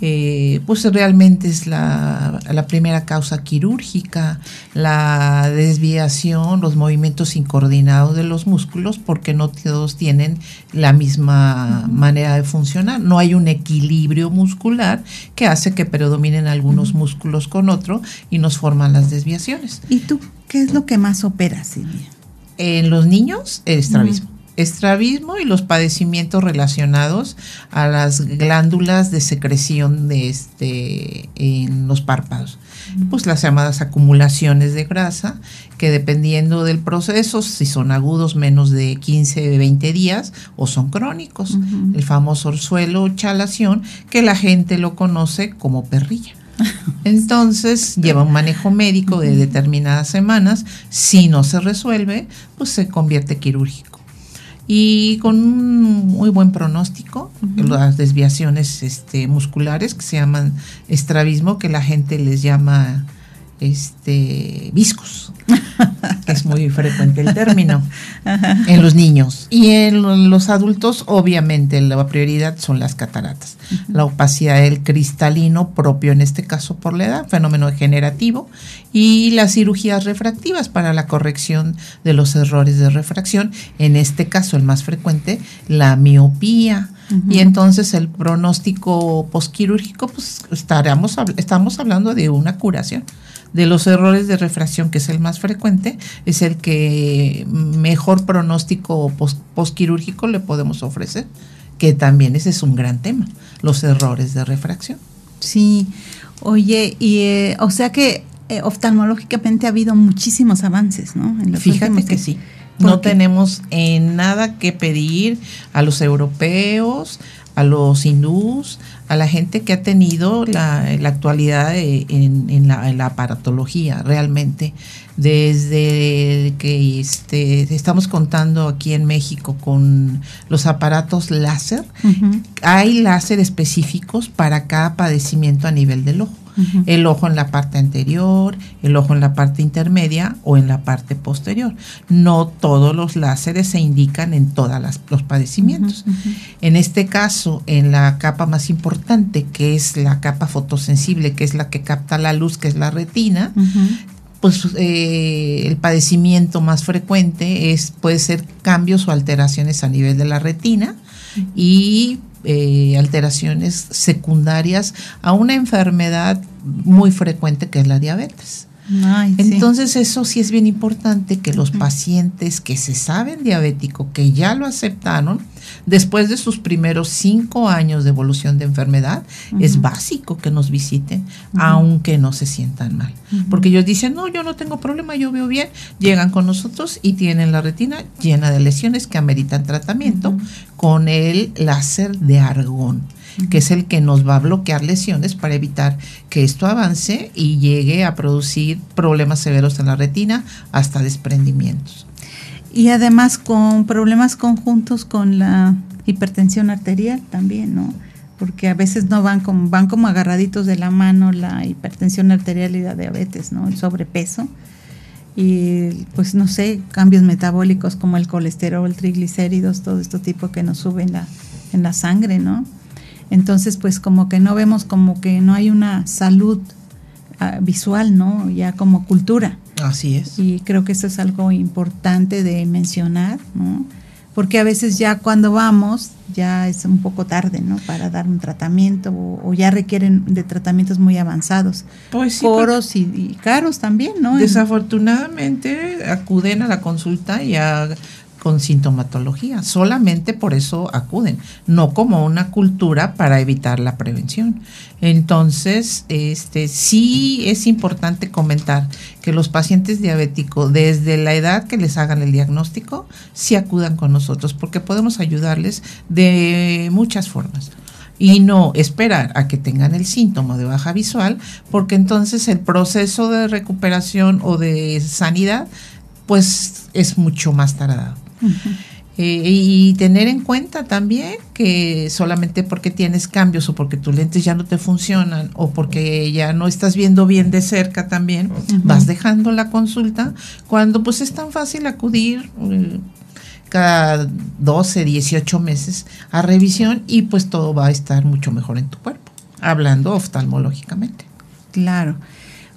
Eh, pues realmente es la, la primera causa quirúrgica, la desviación, los movimientos incoordinados de los músculos, porque no todos tienen la misma manera de funcionar. No hay un equilibrio muscular que hace que predominen algunos músculos con otro y nos forman las desviaciones.
¿Y tú qué es lo que más operas, Silvia?
En los niños, el estrabismo. Estrabismo y los padecimientos relacionados a las glándulas de secreción de este en los párpados. Pues las llamadas acumulaciones de grasa, que dependiendo del proceso, si son agudos menos de 15, 20 días o son crónicos. El famoso orzuelo o chalación, que la gente lo conoce como perrilla. Entonces lleva un manejo médico de determinadas semanas. Si no se resuelve, pues se convierte quirúrgico. Y con un muy buen pronóstico, las desviaciones este, musculares que se llaman estrabismo, que la gente les llama este viscos. es muy frecuente el término en los niños. Y en los adultos, obviamente, la prioridad son las cataratas. La opacidad del cristalino, propio en este caso por la edad, fenómeno degenerativo, y las cirugías refractivas para la corrección de los errores de refracción. En este caso, el más frecuente, la miopía. Y entonces el pronóstico posquirúrgico, pues estaremos, estamos hablando de una curación de los errores de refracción, que es el más frecuente, es el que mejor pronóstico postquirúrgico le podemos ofrecer, que también ese es un gran tema, los errores de refracción.
Sí, oye, y eh, o sea que eh, oftalmológicamente ha habido muchísimos avances, ¿no?
En Fíjate que sí. No tenemos en nada que pedir a los europeos, a los hindús, a la gente que ha tenido la, actualidad en, la, aparatología realmente. Desde que este, estamos contando aquí en México con los aparatos láser, hay láser específicos para cada padecimiento a nivel del ojo. El ojo en la parte anterior, el ojo en la parte intermedia o en la parte posterior. No todos los láseres se indican en todos los padecimientos. En este caso, en la capa más importante, que es la capa fotosensible, que es la que capta la luz, que es la retina, pues eh, el padecimiento más frecuente es puede ser cambios o alteraciones a nivel de la retina y eh, alteraciones secundarias a una enfermedad muy frecuente que es la diabetes. Entonces eso sí es bien importante que los pacientes que se saben diabético, que ya lo aceptaron, después de sus primeros cinco años de evolución de enfermedad, es básico que nos visiten, aunque no se sientan mal. Porque ellos dicen, no, yo no tengo problema, yo veo bien, llegan con nosotros y tienen la retina llena de lesiones que ameritan tratamiento con el láser de argón que es el que nos va a bloquear lesiones para evitar que esto avance y llegue a producir problemas severos en la retina hasta desprendimientos.
Y además con problemas conjuntos con la hipertensión arterial también, ¿no? Porque a veces no van como, van como agarraditos de la mano la hipertensión arterial y la diabetes, ¿no? El sobrepeso y pues no sé, cambios metabólicos como el colesterol, triglicéridos, todo esto tipo que nos sube en la, en la sangre, ¿no? Entonces, pues como que no vemos como que no hay una salud ah, visual, ¿no? Ya como cultura.
Así es.
Y creo que eso es algo importante de mencionar, ¿no? Porque a veces ya cuando vamos ya es un poco tarde, ¿no? Para dar un tratamiento o, ya requieren de tratamientos muy avanzados. Pues sí, Coros y, y, caros también, ¿no?
Desafortunadamente acuden a la consulta y a con sintomatología. Solamente por eso acuden, no como una cultura para evitar la prevención. Entonces, este sí es importante comentar que los pacientes diabéticos, desde la edad que les hagan el diagnóstico, sí acudan con nosotros, porque podemos ayudarles de muchas formas y no esperar a que tengan el síntoma de baja visual, porque entonces el proceso de recuperación o de sanidad pues es mucho más tardado. Eh, y tener en cuenta también que solamente porque tienes cambios o porque tus lentes ya no te funcionan o porque ya no estás viendo bien de cerca también, vas dejando la consulta cuando pues es tan fácil acudir eh, cada 12, 18 meses a revisión y pues todo va a estar mucho mejor en tu cuerpo, hablando oftalmológicamente.
Claro.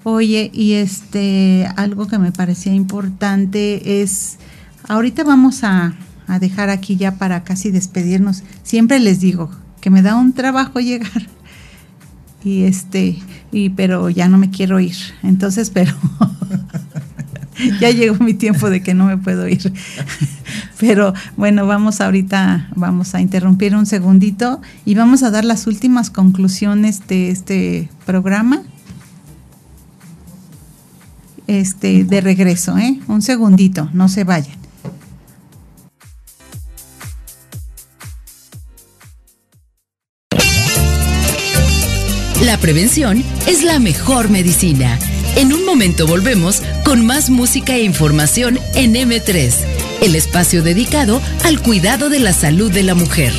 Oye, y este algo que me parecía importante es Ahorita vamos a, dejar aquí ya para casi despedirnos. Siempre les digo que me da un trabajo llegar. Y este, y pero ya no me quiero ir. Entonces, pero ya llegó mi tiempo de que no me puedo ir. Pero bueno, vamos ahorita, vamos a interrumpir un segundito y vamos a dar las últimas conclusiones de este programa. Este, de regreso, ¿eh? Un segundito, no se vayan.
La prevención es la mejor medicina. En un momento volvemos con más música e información en M3, el espacio dedicado al cuidado de la salud de la mujer.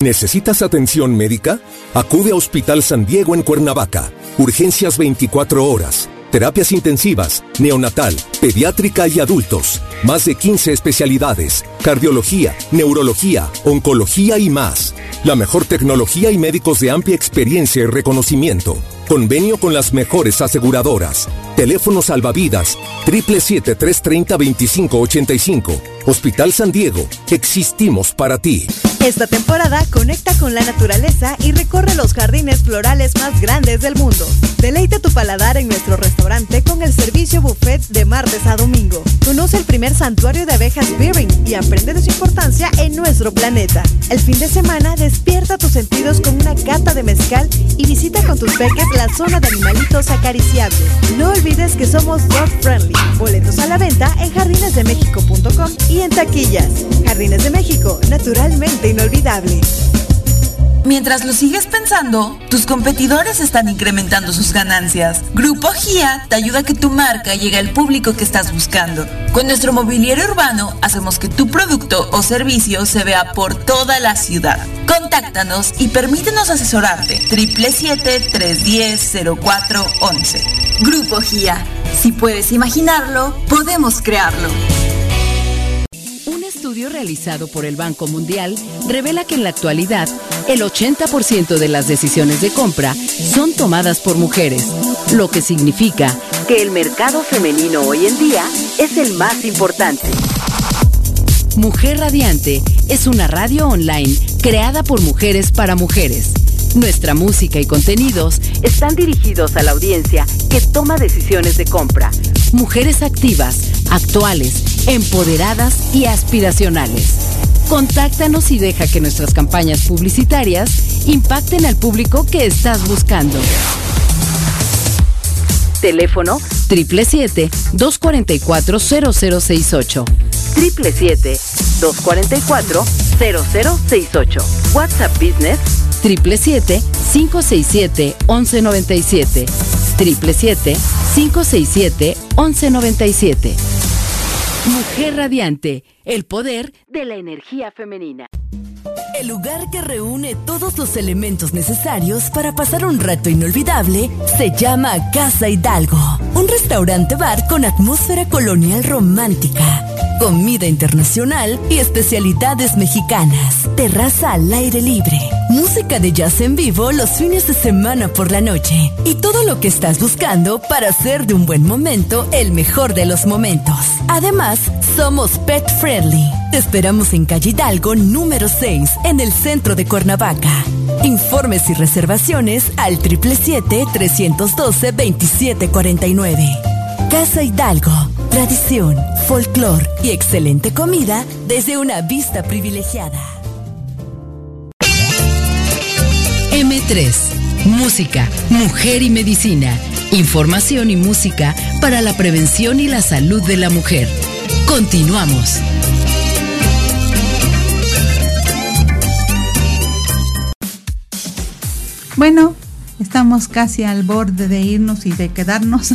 ¿Necesitas atención médica? Acude a Hospital San Diego en Cuernavaca. Urgencias 24 horas terapias intensivas, neonatal, pediátrica y adultos. Más de 15 especialidades, cardiología, neurología, oncología y más. La mejor tecnología y médicos de amplia experiencia y reconocimiento. Convenio con las mejores aseguradoras. Teléfono salvavidas 777-330-2585. Hospital San Diego. Existimos para ti.
Esta temporada conecta con la naturaleza y recorre los jardines florales más grandes del mundo. Deleita tu paladar en nuestro restaurante con el servicio buffet de martes a domingo. Conoce el primer santuario de abejas Beering y aprende de su importancia en nuestro planeta. El fin de semana despierta tus sentidos con una cata de mezcal y visita con tus peques la zona de animalitos acariciables. No olvides que somos dog friendly. Boletos a la venta en jardinesdemexico.com y en taquillas. Jardines de México, naturalmente inolvidable.
Mientras lo sigues pensando, tus competidores están incrementando sus ganancias. Grupo GIA te ayuda a que tu marca llegue al público que estás buscando. Con nuestro mobiliario urbano hacemos que tu producto o servicio se vea por toda la ciudad. Contáctanos y permítenos asesorarte. 777-310-0411. Grupo GIA. Si puedes imaginarlo, podemos crearlo
realizado por el Banco Mundial revela que en la actualidad el 80% de las decisiones de compra son tomadas por mujeres, lo que significa que el mercado femenino hoy en día es el más importante. Mujer Radiante es una radio online creada por mujeres para mujeres. Nuestra música y contenidos están dirigidos a la audiencia que toma decisiones de compra. Mujeres activas, actuales, empoderadas y aspiracionales. Contáctanos y deja que nuestras campañas publicitarias impacten al público que estás buscando. Teléfono 777-244-0068. 777-244-0068. WhatsApp Business 777-567-1197. 777-567-1197. Mujer Radiante, el poder de la energía femenina.
El lugar que reúne todos los elementos necesarios para pasar un rato inolvidable se llama Casa Hidalgo, un restaurante bar con atmósfera colonial romántica, comida internacional y especialidades mexicanas, terraza al aire libre, música de jazz en vivo los fines de semana por la noche y todo lo que estás buscando para hacer de un buen momento el mejor de los momentos. Además, somos pet friendly. Te esperamos en Calle Hidalgo número 6 en el centro de Cuernavaca. Informes y reservaciones al 777-312-2749. Casa Hidalgo, tradición, folclor y excelente comida desde una vista privilegiada.
M3, música, mujer y medicina. Información y música para la prevención y la salud de la mujer. Continuamos.
Bueno, estamos casi al borde de irnos y de quedarnos.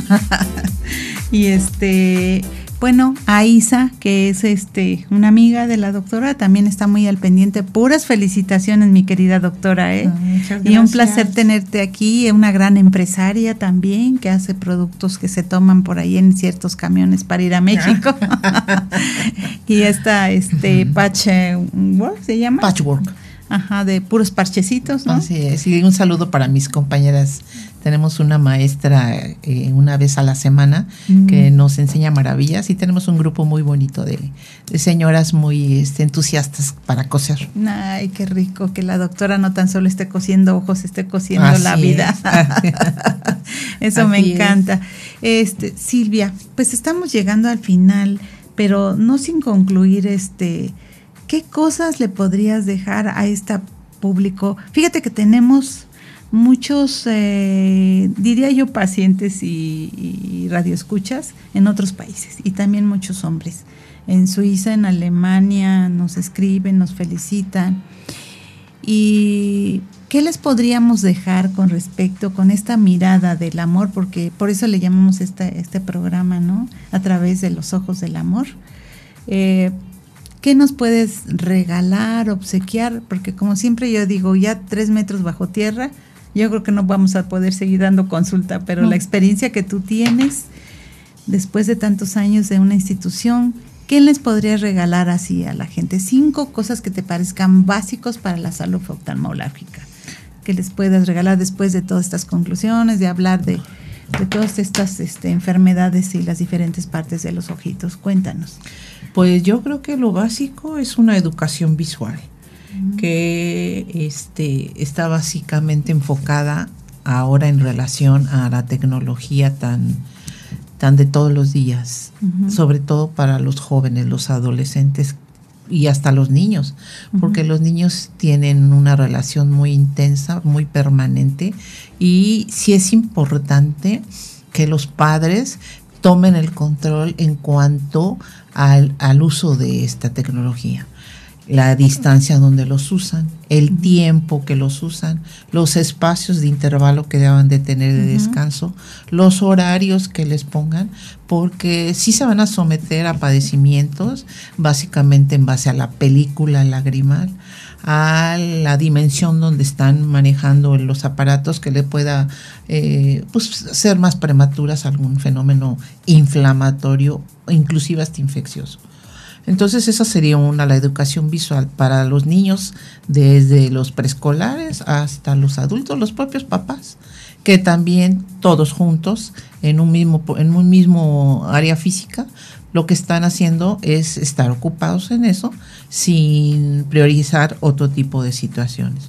y este, bueno, a Isa, que es este una amiga de la doctora, también está muy al pendiente. Puras felicitaciones, mi querida doctora, ¿eh?
Ah,
y un placer tenerte aquí, una gran empresaria también que hace productos que se toman por ahí en ciertos camiones para ir a México. y esta este Patchwork se llama?
Patchwork.
Ajá, de puros parchecitos, ¿no?
Así es. Y un saludo para mis compañeras. Tenemos una maestra eh, una vez a la semana
Mm.
que nos enseña maravillas y tenemos un grupo muy bonito de, de señoras muy este, entusiastas para coser.
Ay, qué rico que la doctora no tan solo esté cosiendo ojos, esté cosiendo
Así
la vida. Eso me
es.
encanta. Este, Silvia, pues estamos llegando al final, pero no sin concluir este ¿qué cosas le podrías dejar a este público? Fíjate que tenemos muchos, eh, diría yo, pacientes y, radioescuchas en otros países y también muchos hombres. En Suiza, en Alemania, nos escriben, nos felicitan. Y ¿qué les podríamos dejar con respecto, con esta mirada del amor? Porque por eso le llamamos este, este programa, ¿no? A través de los ojos del amor. Eh, ¿Qué nos puedes regalar, obsequiar? Porque como siempre yo digo, ya tres metros bajo tierra, yo creo que no vamos a poder seguir dando consulta, pero la experiencia que tú tienes después de tantos años de una institución, ¿qué les podrías regalar así a la gente? Cinco cosas que te parezcan básicos para la salud oftalmológica, que les puedas regalar después de todas estas conclusiones, de hablar de, todas estas este, enfermedades y las diferentes partes de los ojitos. Cuéntanos.
Pues yo creo que lo básico es una educación visual que este, está básicamente enfocada ahora en relación a la tecnología tan, tan de todos los días, sobre todo para los jóvenes, los adolescentes y hasta los niños, porque los niños tienen una relación muy intensa, muy permanente y sí es importante que los padres tomen el control en cuanto al, al uso de esta tecnología. La distancia donde los usan, el tiempo que los usan, los espacios de intervalo que deban de tener de descanso, los horarios que les pongan, porque sí se van a someter a padecimientos, básicamente en base a la película lagrimal, a la dimensión donde están manejando los aparatos que le pueda eh, pues, ser más prematuras algún fenómeno inflamatorio, inclusive hasta infeccioso. Entonces esa sería una, la educación visual para los niños desde los preescolares hasta los adultos, los propios papás, que también todos juntos en un mismo, en un mismo área física, lo que están haciendo es estar ocupados en eso sin priorizar otro tipo de situaciones.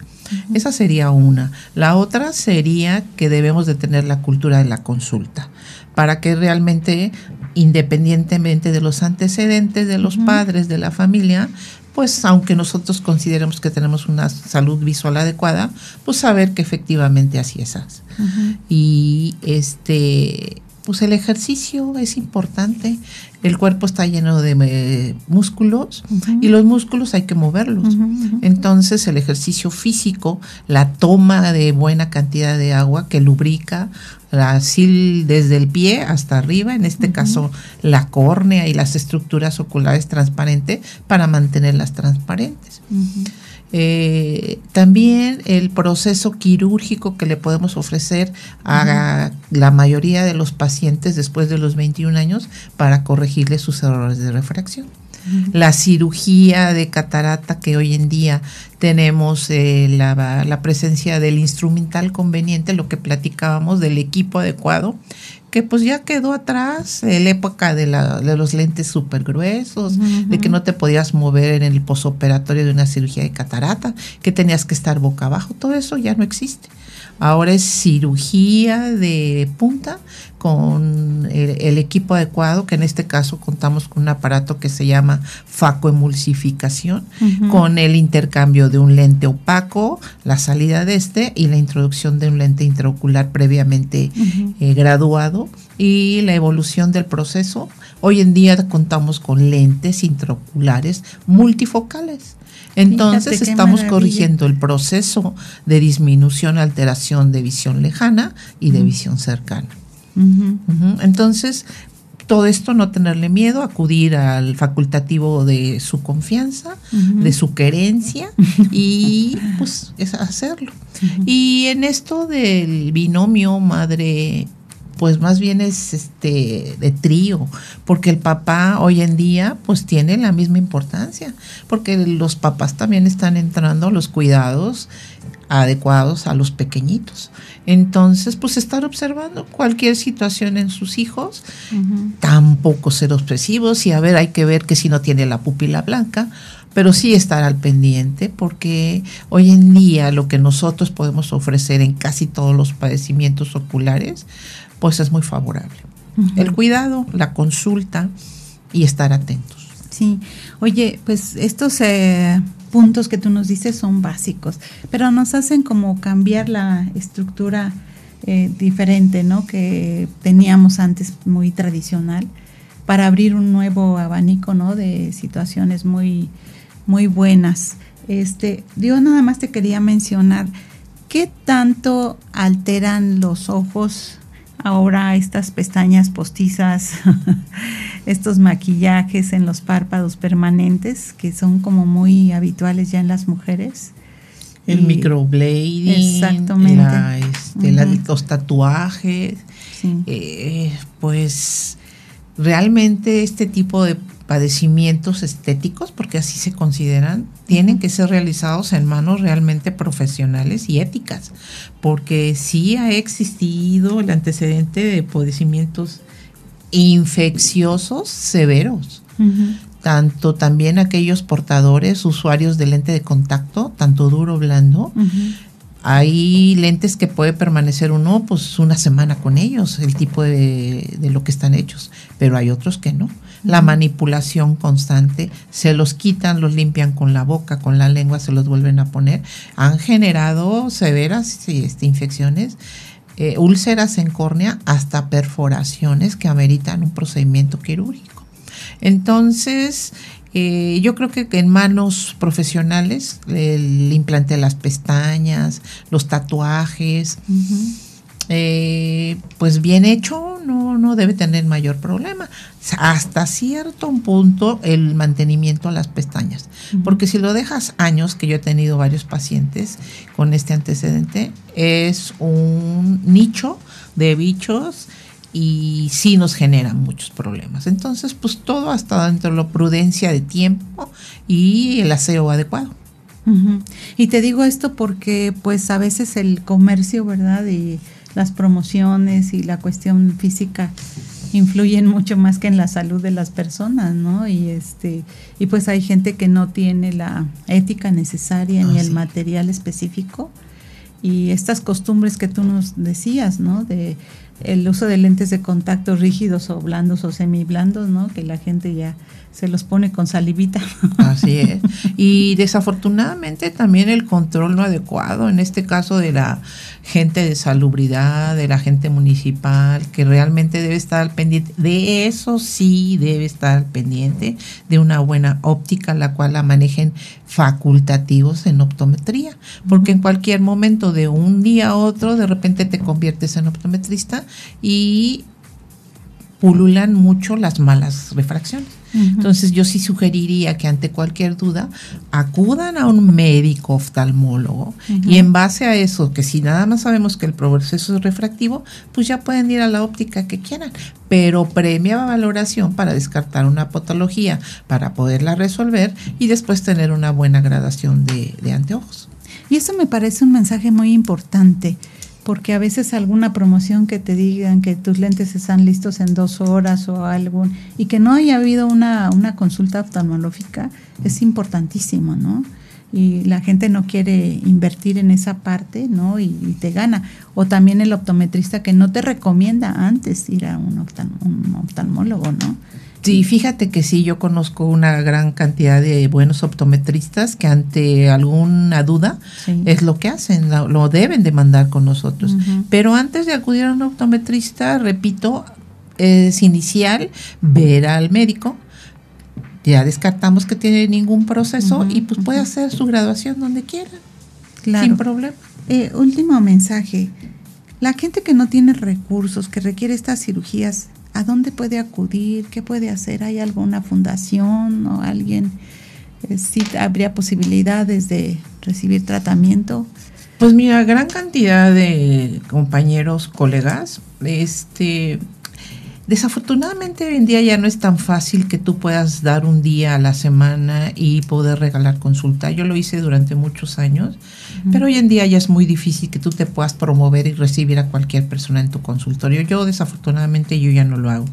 Esa sería una. La otra sería que debemos de tener la cultura de la consulta para que realmente independientemente de los antecedentes de los padres, de la familia, pues aunque nosotros consideremos que tenemos una salud visual adecuada, pues saber que efectivamente así es. Y este pues el ejercicio es importante. El cuerpo está lleno de eh, músculos y los músculos hay que moverlos. Entonces el ejercicio físico, la toma de buena cantidad de agua que lubrica así desde el pie hasta arriba, en este caso la córnea y las estructuras oculares transparentes para mantenerlas transparentes. Eh, también el proceso quirúrgico que le podemos ofrecer a la mayoría de los pacientes después de los 21 años para corregirle sus errores de refracción. La cirugía de catarata que hoy en día tenemos eh, la, la, presencia del instrumental conveniente, lo que platicábamos del equipo adecuado, que pues ya quedó atrás, la época de, la, de los lentes súper gruesos, de que no te podías mover en el posoperatorio de una cirugía de catarata, que tenías que estar boca abajo, todo eso ya no existe. Ahora es cirugía de punta con el, equipo adecuado, que en este caso contamos con un aparato que se llama facoemulsificación, con el intercambio de un lente opaco, la salida de este y la introducción de un lente intraocular previamente eh, graduado y la evolución del proceso. Hoy en día contamos con lentes intraoculares multifocales. Entonces estamos corrigiendo el proceso de disminución, alteración de visión lejana y de visión cercana. Entonces, todo esto no tenerle miedo, acudir al facultativo de su confianza, de su querencia y pues es hacerlo. Y en esto del binomio madre pues más bien es este de trío, porque el papá hoy en día pues tiene la misma importancia, porque los papás también están entrando a los cuidados adecuados a los pequeñitos. Entonces, pues estar observando cualquier situación en sus hijos, tampoco ser obsesivos y a ver, hay que ver que si no tiene la pupila blanca, pero sí estar al pendiente porque hoy en día lo que nosotros podemos ofrecer en casi todos los padecimientos oculares, pues es muy favorable. El cuidado, la consulta y estar atentos.
Sí, oye, pues estos eh, puntos que tú nos dices son básicos, pero nos hacen como cambiar la estructura eh, diferente, ¿no? Que teníamos antes muy tradicional para abrir un nuevo abanico, ¿no? De situaciones muy, muy buenas. Este, yo nada más te quería mencionar ¿Qué tanto alteran los ojos ahora estas pestañas postizas, estos maquillajes en los párpados permanentes que son como muy habituales ya en las mujeres?
El
Y-
microblading,
Exactamente.
la, este, la-
Ujú.
los tatuajes,
Sí.
eh, pues realmente este tipo de padecimientos estéticos, porque así se consideran, tienen que ser realizados en manos realmente profesionales y éticas, porque sí ha existido el antecedente de padecimientos infecciosos severos. Tanto también aquellos portadores, usuarios de lente de contacto, tanto duro o blando. Hay lentes que puede permanecer uno pues una semana con ellos, el tipo de, de lo que están hechos, pero hay otros que no. La manipulación constante, se los quitan, los limpian con la boca, con la lengua, se los vuelven a poner. Han generado severas este, infecciones, eh, úlceras en córnea, hasta perforaciones que ameritan un procedimiento quirúrgico. Entonces, eh, yo creo que en manos profesionales, el implante de las pestañas, los tatuajes, eh, pues bien hecho, no, no debe tener mayor problema. Hasta cierto punto el mantenimiento a las pestañas. Porque si lo dejas años, que yo he tenido varios pacientes con este antecedente, es un nicho de bichos y sí nos genera muchos problemas. Entonces, pues todo hasta dentro de la prudencia de tiempo y el aseo adecuado.
Y te digo esto porque pues a veces el comercio, ¿verdad? Y las promociones y la cuestión física influyen mucho más que en la salud de las personas, ¿no? Y este y pues hay gente que no tiene la ética necesaria ni
Ah,
el material específico y estas costumbres que tú nos decías, ¿no? De el uso de lentes de contacto rígidos o blandos o semiblandos, ¿no? Que la gente ya se los pone con salivita.
Así es. Y desafortunadamente también el control no adecuado, en este caso de la gente de salubridad, de la gente municipal, que realmente debe estar al pendiente. De eso sí debe estar al pendiente de una buena óptica, la cual la manejen facultativos en optometría. Porque en cualquier momento de un día a otro, de repente te conviertes en optometrista y pululan mucho las malas refracciones. Entonces yo sí sugeriría que ante cualquier duda acudan a un médico oftalmólogo y en base a eso, que si nada más sabemos que el proceso es refractivo, pues ya pueden ir a la óptica que quieran, pero premia valoración para descartar una patología, para poderla resolver y después tener una buena gradación de, de anteojos.
Y eso me parece un mensaje muy importante, porque a veces alguna promoción que te digan que tus lentes están listos en dos horas o algo, y que no haya habido una, una consulta oftalmológica, es importantísimo, ¿no? Y la gente no quiere invertir en esa parte, ¿no? Y, te gana. O también el optometrista que no te recomienda antes ir a un, oftal- un oftalmólogo, ¿no?
Sí, fíjate que sí, yo conozco una gran cantidad de buenos optometristas que ante alguna duda
Sí.
es lo que hacen, lo, lo deben de mandar con nosotros. Pero antes de acudir a un optometrista, repito, es inicial ver al médico. Ya descartamos que tiene ningún proceso y pues puede hacer su graduación donde quiera,
Claro.
sin problema.
Eh, último mensaje. La gente que no tiene recursos, que requiere estas cirugías, ¿a dónde puede acudir? ¿Qué puede hacer? ¿Hay alguna fundación o alguien? Eh, ¿Sí habría posibilidades de recibir tratamiento?
Pues mira, gran cantidad de compañeros, colegas, este, desafortunadamente hoy en día ya no es tan fácil que tú puedas dar un día a la semana y poder regalar consulta. Yo lo hice durante muchos años, pero hoy en día ya es muy difícil que tú te puedas promover y recibir a cualquier persona en tu consultorio. Yo desafortunadamente yo ya no lo hago.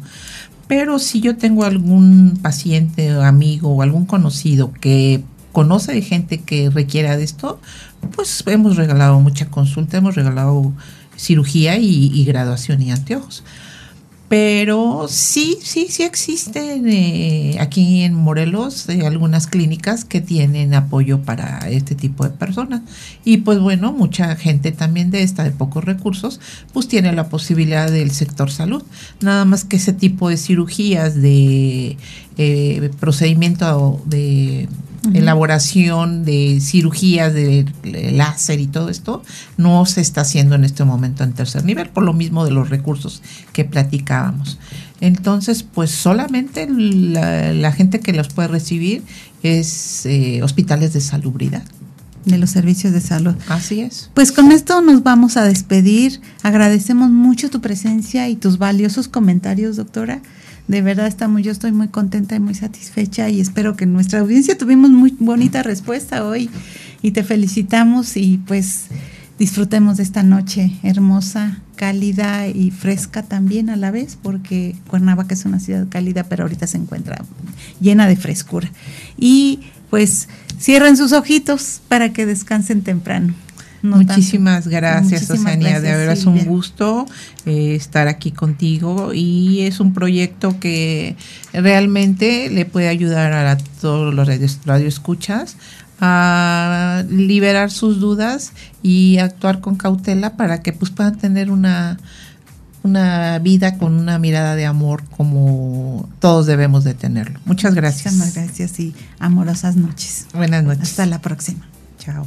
Pero si yo tengo algún paciente, amigo o algún conocido que conoce de gente que requiera de esto, pues hemos regalado mucha consulta, hemos regalado cirugía y, y graduación y anteojos. Pero sí, sí, sí existen eh, aquí en Morelos eh, algunas clínicas que tienen apoyo para este tipo de personas. Y pues bueno, mucha gente también de esta, de pocos recursos, pues tiene la posibilidad del sector salud. Nada más que ese tipo de cirugías, de eh, procedimiento de elaboración de cirugías de láser y todo esto no se está haciendo en este momento en tercer nivel, por lo mismo de los recursos que platicábamos. Entonces, pues solamente la, gente que los puede recibir es eh, hospitales de salubridad
de los servicios de salud.
Así es.
Pues con esto nos vamos a despedir. Agradecemos mucho tu presencia y tus valiosos comentarios, doctora. De verdad estamos, yo estoy muy contenta y muy satisfecha y espero que nuestra audiencia tuvimos muy bonita respuesta hoy y te felicitamos y pues disfrutemos de esta noche hermosa, cálida y fresca también a la vez, porque Cuernavaca es una ciudad cálida, pero ahorita se encuentra llena de frescura. Y pues cierren sus ojitos para que descansen temprano.
Muchísimas gracias, Oceanía. De verdad es un gusto eh, estar aquí contigo y es un proyecto que realmente le puede ayudar a todos los radioescuchas a liberar sus dudas y actuar con cautela para que pues puedan tener una una vida con una mirada de amor como todos debemos de tenerlo. Muchas gracias.
Muchas gracias y amorosas noches.
Buenas noches.
Hasta la próxima.
Chao.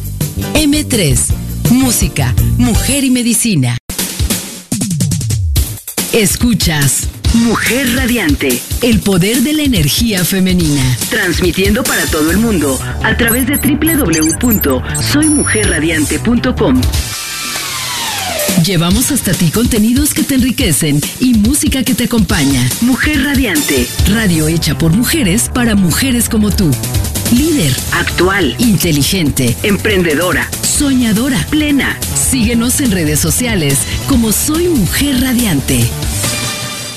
M3, Música, Mujer y Medicina. Escuchas. Mujer Radiante, el poder de la energía femenina. Transmitiendo para todo el mundo a través de www.soymujerradiante.com. Llevamos hasta ti contenidos que te enriquecen y música que te acompaña. Mujer Radiante, radio hecha por mujeres para mujeres como tú. Líder, actual, inteligente, emprendedora, soñadora, plena. Síguenos en redes sociales como Soy Mujer Radiante.